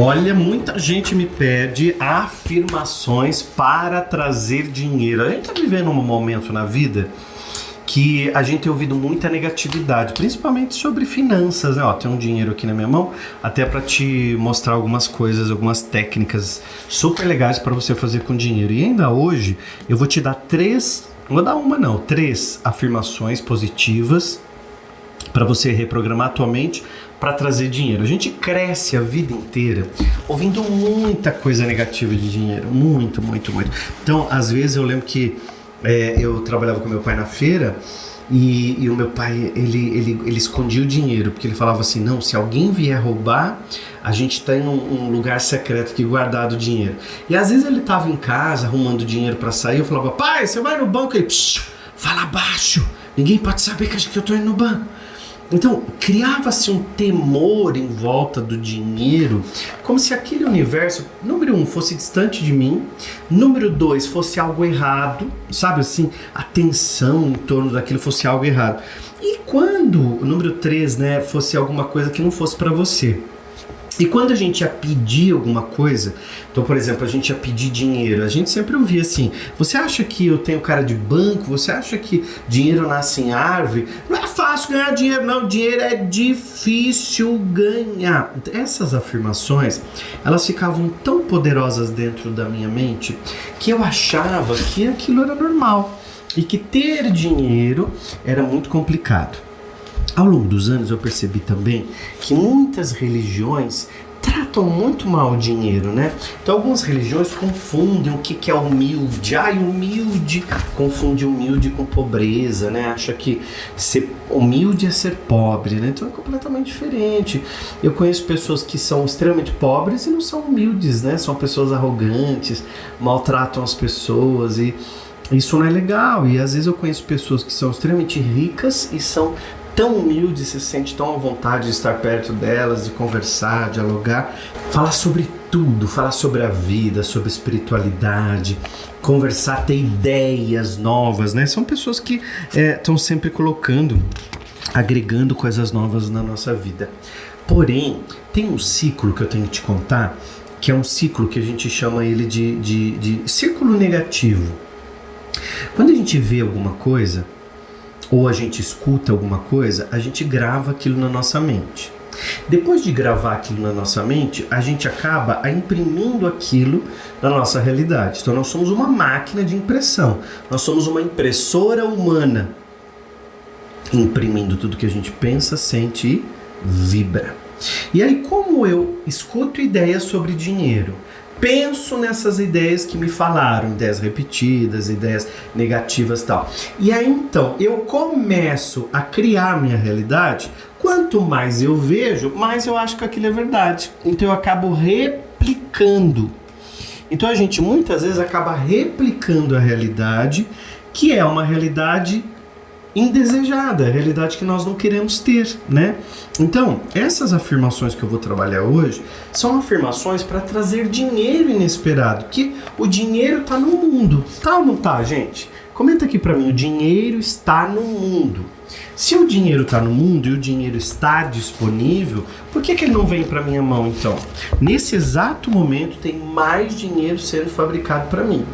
Olha, muita gente me pede afirmações para trazer dinheiro. A gente está vivendo um momento na vida que a gente tem ouvido muita negatividade, principalmente sobre finanças, né? Ó, tem um dinheiro aqui na minha mão, até para te mostrar algumas coisas, algumas técnicas super legais para você fazer com dinheiro. E ainda hoje eu vou te dar três, não vou dar uma não, três afirmações positivas para você reprogramar a tua mente para trazer dinheiro. A gente cresce a vida inteira ouvindo muita coisa negativa de dinheiro, muito, muito, muito. Então, às vezes eu lembro que é, eu trabalhava com meu pai na feira e, e, o meu pai ele, ele, ele escondia o dinheiro porque ele falava assim não se alguém vier roubar a gente tem um, um lugar secreto aqui guardado o dinheiro. E às vezes ele estava em casa arrumando dinheiro para sair eu falava pai você vai no banco e fala baixo. Ninguém pode saber que eu estou indo no banco então, criava-se um temor em volta do dinheiro, como se aquele universo, número um, fosse distante de mim, número dois, fosse algo errado, sabe assim, a tensão em torno daquilo fosse algo errado. E quando, número três, né, fosse alguma coisa que não fosse para você. E quando a gente ia pedir alguma coisa, então, por exemplo, a gente ia pedir dinheiro, a gente sempre ouvia assim: você acha que eu tenho cara de banco? Você acha que dinheiro nasce em árvore? Não fácil ganhar dinheiro, não. Dinheiro é difícil ganhar. Essas afirmações, elas ficavam tão poderosas dentro da minha mente que eu achava que aquilo era normal e que ter dinheiro era muito complicado. Ao longo dos anos eu percebi também que muitas religiões tratam muito mal o dinheiro, né? Então algumas religiões confundem o que, que é humilde. Ai, humilde confunde humilde com pobreza, né? Acha que ser humilde é ser pobre, né? Então é completamente diferente. Eu conheço pessoas que são extremamente pobres e não são humildes, né? São pessoas arrogantes, maltratam as pessoas e isso não é legal. E às vezes eu conheço pessoas que são extremamente ricas e são tão humilde, se sente tão à vontade de estar perto delas, de conversar, dialogar, falar sobre tudo, falar sobre a vida, sobre espiritualidade, conversar, ter ideias novas, né? São pessoas que estão é, sempre colocando, agregando coisas novas na nossa vida. Porém, tem um ciclo que eu tenho que te contar, que é um ciclo que a gente chama ele de, de, de círculo negativo. Quando a gente vê alguma coisa, ou a gente escuta alguma coisa, a gente grava aquilo na nossa mente. Depois de gravar aquilo na nossa mente, a gente acaba imprimindo aquilo na nossa realidade. Então nós somos uma máquina de impressão. Nós somos uma impressora humana imprimindo tudo que a gente pensa, sente e vibra. E aí como eu escuto ideias sobre dinheiro, penso nessas ideias que me falaram, ideias repetidas, ideias negativas tal. E aí então eu começo a criar minha realidade. Quanto mais eu vejo, mais eu acho que aquilo é verdade. Então eu acabo replicando. Então a gente muitas vezes acaba replicando a realidade, que é uma realidade indesejada, a realidade que nós não queremos ter, né? Então, essas afirmações que eu vou trabalhar hoje são afirmações para trazer dinheiro inesperado, que o dinheiro está no mundo, tá ou não tá, gente? Comenta aqui para mim, o dinheiro está no mundo. Se o dinheiro está no mundo e o dinheiro está disponível, por que, que ele não vem para minha mão então? Nesse exato momento tem mais dinheiro sendo fabricado para mim.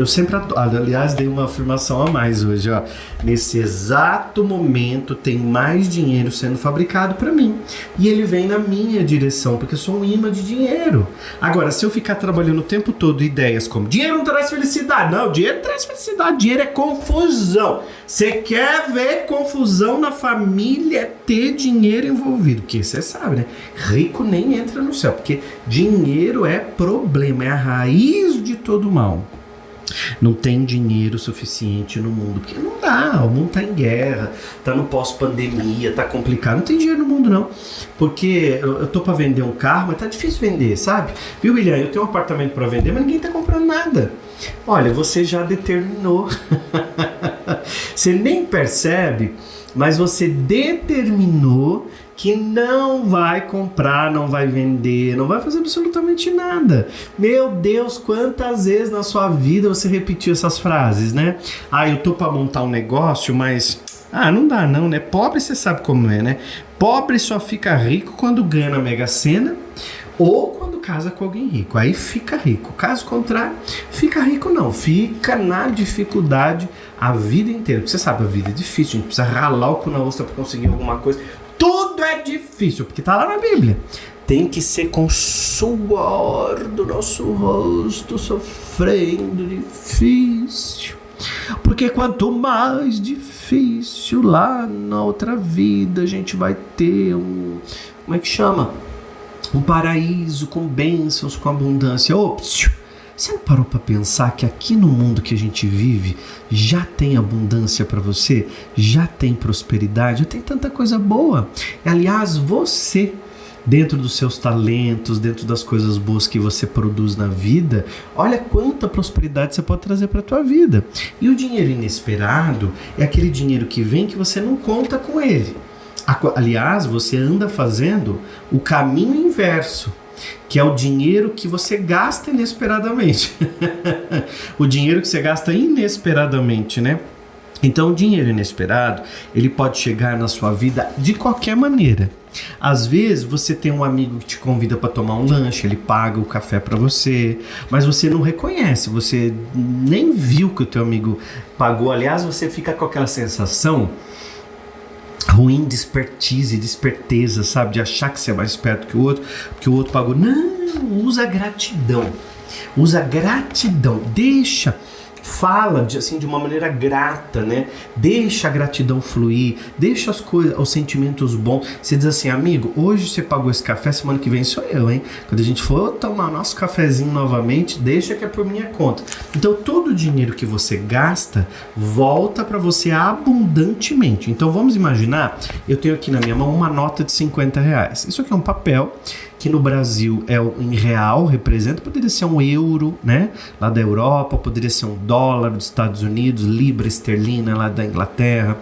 Eu sempre, aliás, dei uma afirmação a mais hoje, ó. Nesse exato momento tem mais dinheiro sendo fabricado para mim. E ele vem na minha direção, porque eu sou um imã de dinheiro. Agora, se eu ficar trabalhando o tempo todo ideias como dinheiro não traz felicidade. Não, dinheiro traz felicidade, dinheiro é confusão. Você quer ver confusão na família, é ter dinheiro envolvido. Porque você sabe, né? Rico nem entra no céu, porque dinheiro é problema, é a raiz de todo mal. Não tem dinheiro suficiente no mundo, porque não dá, o mundo está em guerra, está no pós-pandemia, está complicado. Não tem dinheiro no mundo, não. Porque eu, tô para vender um carro, mas tá difícil vender, sabe? Viu, William? Eu tenho um apartamento para vender, mas ninguém está comprando nada. Olha, você já determinou. você nem percebe, mas você determinou que não vai comprar, não vai vender, não vai fazer absolutamente nada. Meu Deus, quantas vezes na sua vida você repetiu essas frases, né? Ah, eu tô para montar um negócio, mas ah, não dá não, né? Pobre você sabe como é, né? Pobre só fica rico quando ganha na Mega Sena ou quando casa com alguém rico. Aí fica rico. Caso contrário, fica rico não, fica na dificuldade a vida inteira. Porque você sabe, a vida é difícil, a gente precisa ralar o cu na ostra para conseguir alguma coisa. Tudo é difícil, porque tá lá na Bíblia. Tem que ser com suor do nosso rosto, sofrendo difícil. Porque quanto mais difícil lá na outra vida a gente vai ter um. Como é que chama? Um paraíso com bênçãos, com abundância. Ops! Você não parou para pensar que aqui no mundo que a gente vive já tem abundância para você? Já tem prosperidade? Já tem tanta coisa boa? Aliás, você dentro dos seus talentos, dentro das coisas boas que você produz na vida, olha quanta prosperidade você pode trazer para a tua vida. E o dinheiro inesperado é aquele dinheiro que vem que você não conta com ele. Aliás, você anda fazendo o caminho inverso, que é o dinheiro que você gasta inesperadamente. o dinheiro que você gasta inesperadamente, né? Então, o dinheiro inesperado, ele pode chegar na sua vida de qualquer maneira. Às vezes você tem um amigo que te convida para tomar um lanche, ele paga o café para você, mas você não reconhece, você nem viu que o teu amigo pagou. Aliás, você fica com aquela sensação ruim de expertise, de esperteza, sabe? De achar que você é mais esperto que o outro, porque o outro pagou. Não, usa gratidão. Usa gratidão. Deixa fala de, assim de uma maneira grata, né? Deixa a gratidão fluir, deixa as coisas, os sentimentos bons. Você diz assim, amigo, hoje você pagou esse café, semana que vem sou eu, hein? Quando a gente for tomar nosso cafezinho novamente, deixa que é por minha conta. Então todo o dinheiro que você gasta volta para você abundantemente. Então vamos imaginar, eu tenho aqui na minha mão uma nota de 50 reais. Isso aqui é um papel que no Brasil é em real, representa, poderia ser um euro, né? Lá da Europa, poderia ser um dólar dos Estados Unidos, libra esterlina lá da Inglaterra.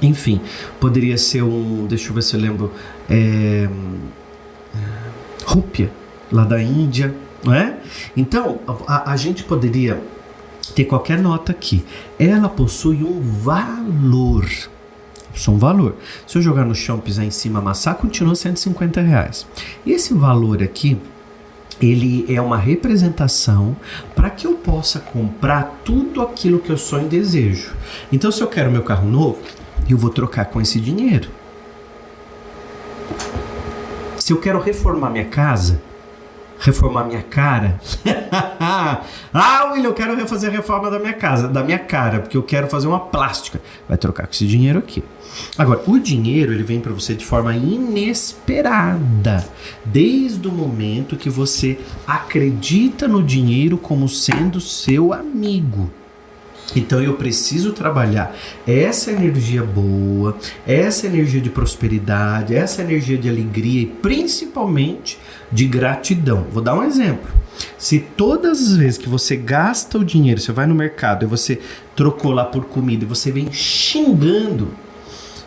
Enfim, poderia ser um, deixa eu ver se eu lembro, é, rúpia lá da Índia, não é? Então, a, a gente poderia ter qualquer nota aqui. Ela possui um valor só um valor. Se eu jogar no chão, pisar em cima, amassar, continua 150 reais. Esse valor aqui, ele é uma representação para que eu possa comprar tudo aquilo que eu sonho e desejo. Então, se eu quero meu carro novo, eu vou trocar com esse dinheiro. Se eu quero reformar minha casa, reformar minha cara. ah, William, eu quero refazer a reforma da minha casa, da minha cara, porque eu quero fazer uma plástica. Vai trocar com esse dinheiro aqui. Agora, o dinheiro ele vem para você de forma inesperada, desde o momento que você acredita no dinheiro como sendo seu amigo. Então eu preciso trabalhar essa energia boa, essa energia de prosperidade, essa energia de alegria e principalmente de gratidão. Vou dar um exemplo. Se todas as vezes que você gasta o dinheiro, você vai no mercado e você trocou lá por comida e você vem xingando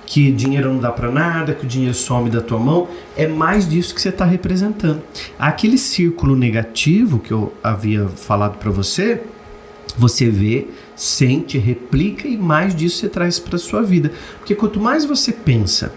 que dinheiro não dá para nada, que o dinheiro some da tua mão, é mais disso que você está representando. Aquele círculo negativo que eu havia falado para você, você vê, sente, replica e mais disso você traz para sua vida. Porque quanto mais você pensa,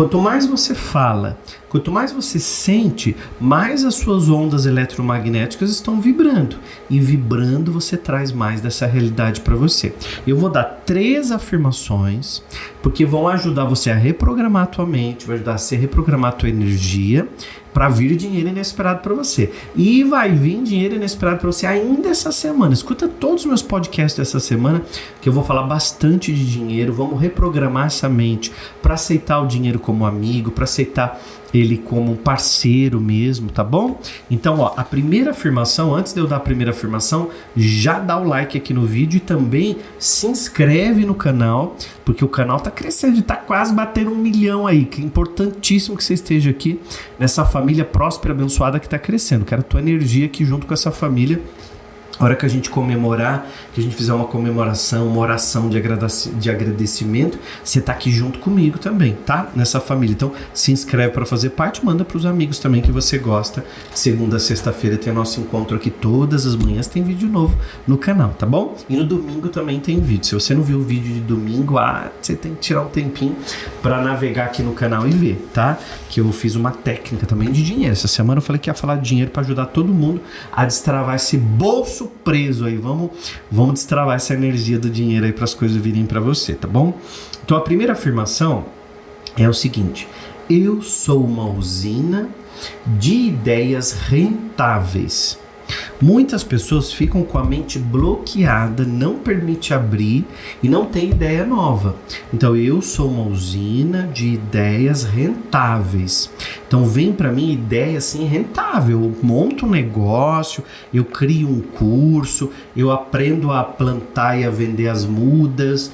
quanto mais você fala, Quanto mais você sente, mais as suas ondas eletromagnéticas estão vibrando. E vibrando, você traz mais dessa realidade para você. Eu vou dar três afirmações, porque vão ajudar você a reprogramar a tua mente, vai ajudar você a reprogramar a tua energia para vir dinheiro inesperado para você. E vai vir dinheiro inesperado para você ainda essa semana. Escuta todos os meus podcasts dessa semana, que eu vou falar bastante de dinheiro. Vamos reprogramar essa mente para aceitar o dinheiro como amigo, para aceitar ele como um parceiro mesmo, tá bom? Então, ó, a primeira afirmação, antes de eu dar a primeira afirmação, já dá o like aqui no vídeo e também se inscreve no canal, porque o canal tá crescendo, tá quase batendo um milhão aí, que é importantíssimo que você esteja aqui nessa família próspera, abençoada que tá crescendo. Quero tua energia aqui junto com essa família A hora que a gente comemorar, que a gente fizer uma comemoração, uma oração de, de agradecimento, você tá aqui junto comigo também, tá? Nessa família. Então, se inscreve para fazer parte, manda para os amigos também que você gosta. Segunda, sexta-feira tem nosso encontro aqui todas as manhãs, tem vídeo novo no canal, tá bom? E no domingo também tem vídeo. Se você não viu o vídeo de domingo, ah, você tem que tirar um tempinho para navegar aqui no canal e ver, tá? Que eu fiz uma técnica também de dinheiro. Essa semana eu falei que ia falar de dinheiro para ajudar todo mundo a destravar esse bolso preso aí. Vamos, vamos destravar essa energia do dinheiro aí para as coisas virem para você, tá bom? Então a primeira afirmação é o seguinte: eu sou uma usina de ideias rentáveis. Muitas pessoas ficam com a mente bloqueada, não permite abrir e não tem ideia nova. Então eu sou uma usina de ideias rentáveis. Então vem para mim ideia assim rentável. Eu monto um negócio, eu crio um curso, eu aprendo a plantar e a vender as mudas,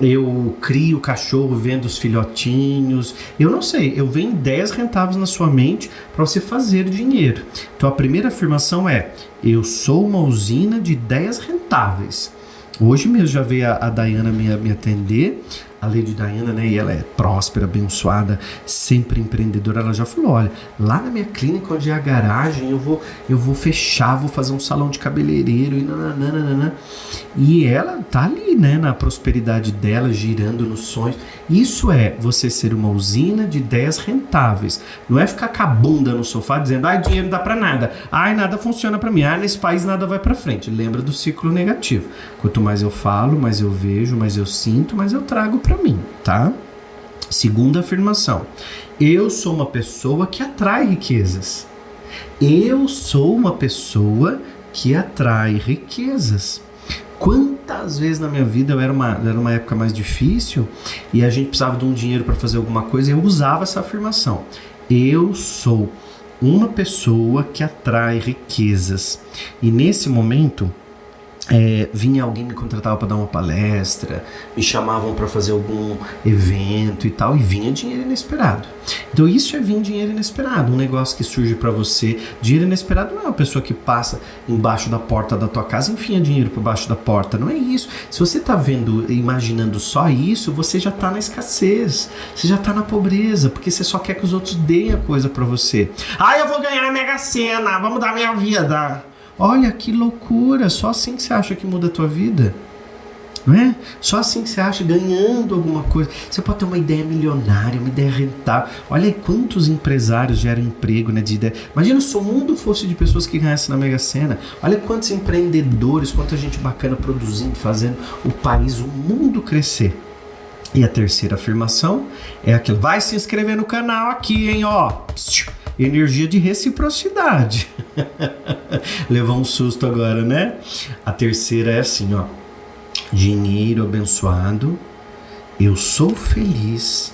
eu crio o cachorro vendo os filhotinhos. Eu não sei, eu venho ideias rentáveis na sua mente para você fazer dinheiro. Então a primeira afirmação é: eu sou uma usina de ideias rentáveis. Hoje mesmo já veio a, a Dayana me, me atender a Lady Diana, né, e ela é próspera, abençoada, sempre empreendedora, ela já falou, olha, lá na minha clínica onde é a garagem, eu vou eu vou fechar, vou fazer um salão de cabeleireiro e nananana. E ela tá ali, né, na prosperidade dela, girando nos sonhos. Isso é você ser uma usina de ideias rentáveis. Não é ficar com a bunda no sofá dizendo, ai, dinheiro não dá para nada. Ai, nada funciona para mim. Ai, nesse país nada vai para frente. Lembra do ciclo negativo. Quanto mais eu falo, mais eu vejo, mais eu sinto, mais eu trago para mim, tá? Segunda afirmação. Eu sou uma pessoa que atrai riquezas. Eu sou uma pessoa que atrai riquezas. Quantas vezes na minha vida eu era uma, era uma época mais difícil e a gente precisava de um dinheiro para fazer alguma coisa e eu usava essa afirmação. Eu sou uma pessoa que atrai riquezas. E nesse momento, é, vinha alguém me contratava para dar uma palestra, me chamavam para fazer algum evento e tal, e vinha dinheiro inesperado. Então isso é vir dinheiro inesperado, um negócio que surge para você. Dinheiro inesperado não é uma pessoa que passa embaixo da porta da tua casa enfia dinheiro por baixo da porta, não é isso. Se você tá vendo, imaginando só isso, você já tá na escassez, você já tá na pobreza, porque você só quer que os outros deem a coisa para você. Ah, eu vou ganhar na Mega Sena, vamos dar minha vida. Olha que loucura, só assim que você acha que muda a tua vida. Não é? Só assim que você acha ganhando alguma coisa. Você pode ter uma ideia milionária, uma ideia rentável. Olha aí quantos empresários geram emprego né, de ideia. Imagina se o mundo fosse de pessoas que ganhassem na Mega Sena. Olha quantos empreendedores, quanta gente bacana produzindo, fazendo o país, o mundo crescer. E a terceira afirmação é aquilo. Vai se inscrever no canal aqui, hein, ó. Energia de reciprocidade. Levou um susto agora, né? A terceira é assim, ó. Dinheiro abençoado, eu sou feliz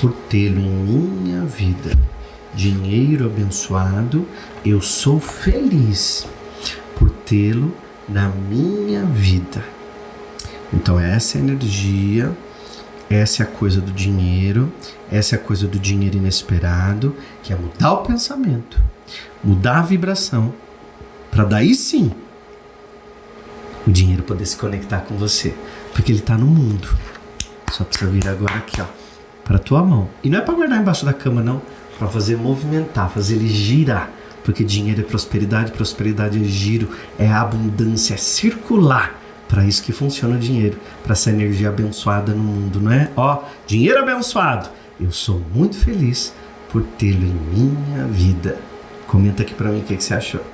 por tê-lo em minha vida. Dinheiro abençoado, eu sou feliz por tê-lo na minha vida. Então essa é energia essa é a coisa do dinheiro, essa é a coisa do dinheiro inesperado, que é mudar o pensamento, mudar a vibração, para daí sim o dinheiro poder se conectar com você, porque ele está no mundo. Só precisa vir agora aqui, ó, para tua mão. E não é para guardar embaixo da cama não, para fazer movimentar, fazer ele girar, porque dinheiro é prosperidade, prosperidade é giro, é abundância, é circular para isso que funciona o dinheiro, para essa energia abençoada no mundo, não é? Ó, dinheiro abençoado. Eu sou muito feliz por tê-lo em minha vida. Comenta aqui para mim o que, que você achou.